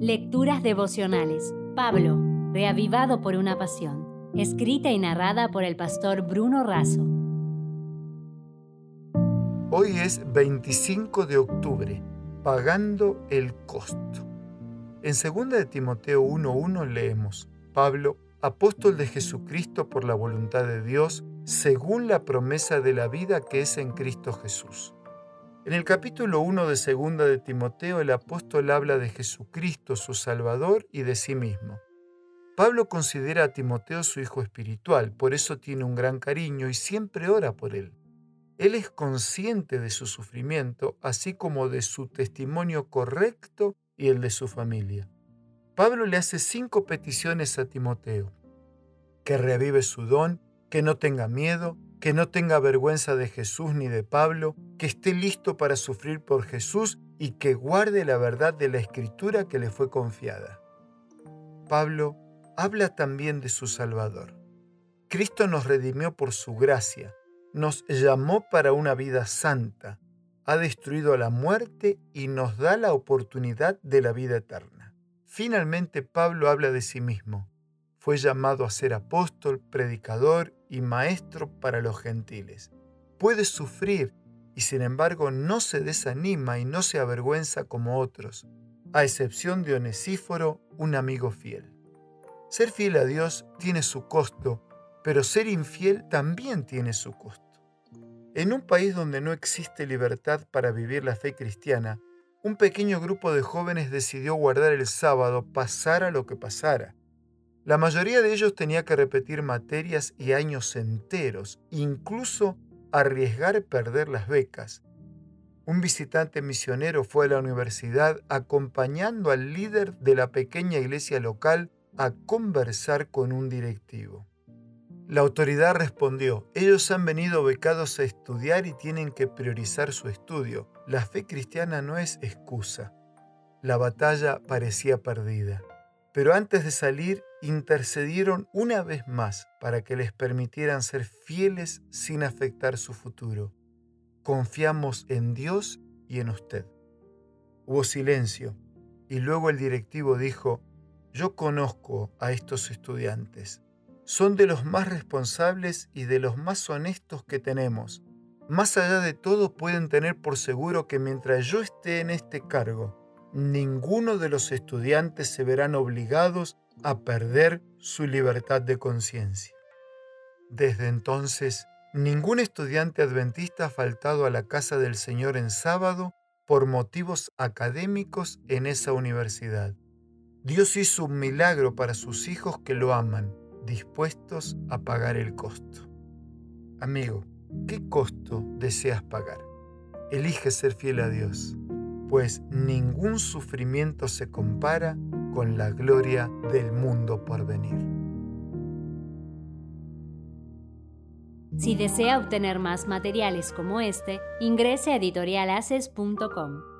Lecturas devocionales. Pablo, reavivado por una pasión. Escrita y narrada por el pastor Bruno Razo. Hoy es 25 de octubre, pagando el costo. En 2 de Timoteo 1.1 leemos, Pablo, apóstol de Jesucristo por la voluntad de Dios, según la promesa de la vida que es en Cristo Jesús. En el capítulo 1 de 2 de Timoteo el apóstol habla de Jesucristo, su Salvador, y de sí mismo. Pablo considera a Timoteo su hijo espiritual, por eso tiene un gran cariño y siempre ora por él. Él es consciente de su sufrimiento, así como de su testimonio correcto y el de su familia. Pablo le hace cinco peticiones a Timoteo. Que revive su don, que no tenga miedo, que no tenga vergüenza de Jesús ni de Pablo, que esté listo para sufrir por Jesús y que guarde la verdad de la escritura que le fue confiada. Pablo habla también de su Salvador. Cristo nos redimió por su gracia, nos llamó para una vida santa, ha destruido la muerte y nos da la oportunidad de la vida eterna. Finalmente Pablo habla de sí mismo. Fue llamado a ser apóstol, predicador y maestro para los gentiles. Puede sufrir y sin embargo no se desanima y no se avergüenza como otros, a excepción de Onesíforo, un amigo fiel. Ser fiel a Dios tiene su costo, pero ser infiel también tiene su costo. En un país donde no existe libertad para vivir la fe cristiana, un pequeño grupo de jóvenes decidió guardar el sábado pasara lo que pasara. La mayoría de ellos tenía que repetir materias y años enteros, incluso arriesgar perder las becas. Un visitante misionero fue a la universidad acompañando al líder de la pequeña iglesia local a conversar con un directivo. La autoridad respondió, ellos han venido becados a estudiar y tienen que priorizar su estudio. La fe cristiana no es excusa. La batalla parecía perdida. Pero antes de salir, intercedieron una vez más para que les permitieran ser fieles sin afectar su futuro. Confiamos en Dios y en usted. Hubo silencio y luego el directivo dijo, yo conozco a estos estudiantes. Son de los más responsables y de los más honestos que tenemos. Más allá de todo pueden tener por seguro que mientras yo esté en este cargo, ninguno de los estudiantes se verán obligados a perder su libertad de conciencia. Desde entonces, ningún estudiante adventista ha faltado a la casa del Señor en sábado por motivos académicos en esa universidad. Dios hizo un milagro para sus hijos que lo aman, dispuestos a pagar el costo. Amigo, ¿qué costo deseas pagar? Elige ser fiel a Dios, pues ningún sufrimiento se compara con la gloria del mundo por venir. Si desea obtener más materiales como este, ingrese a editorialaces.com.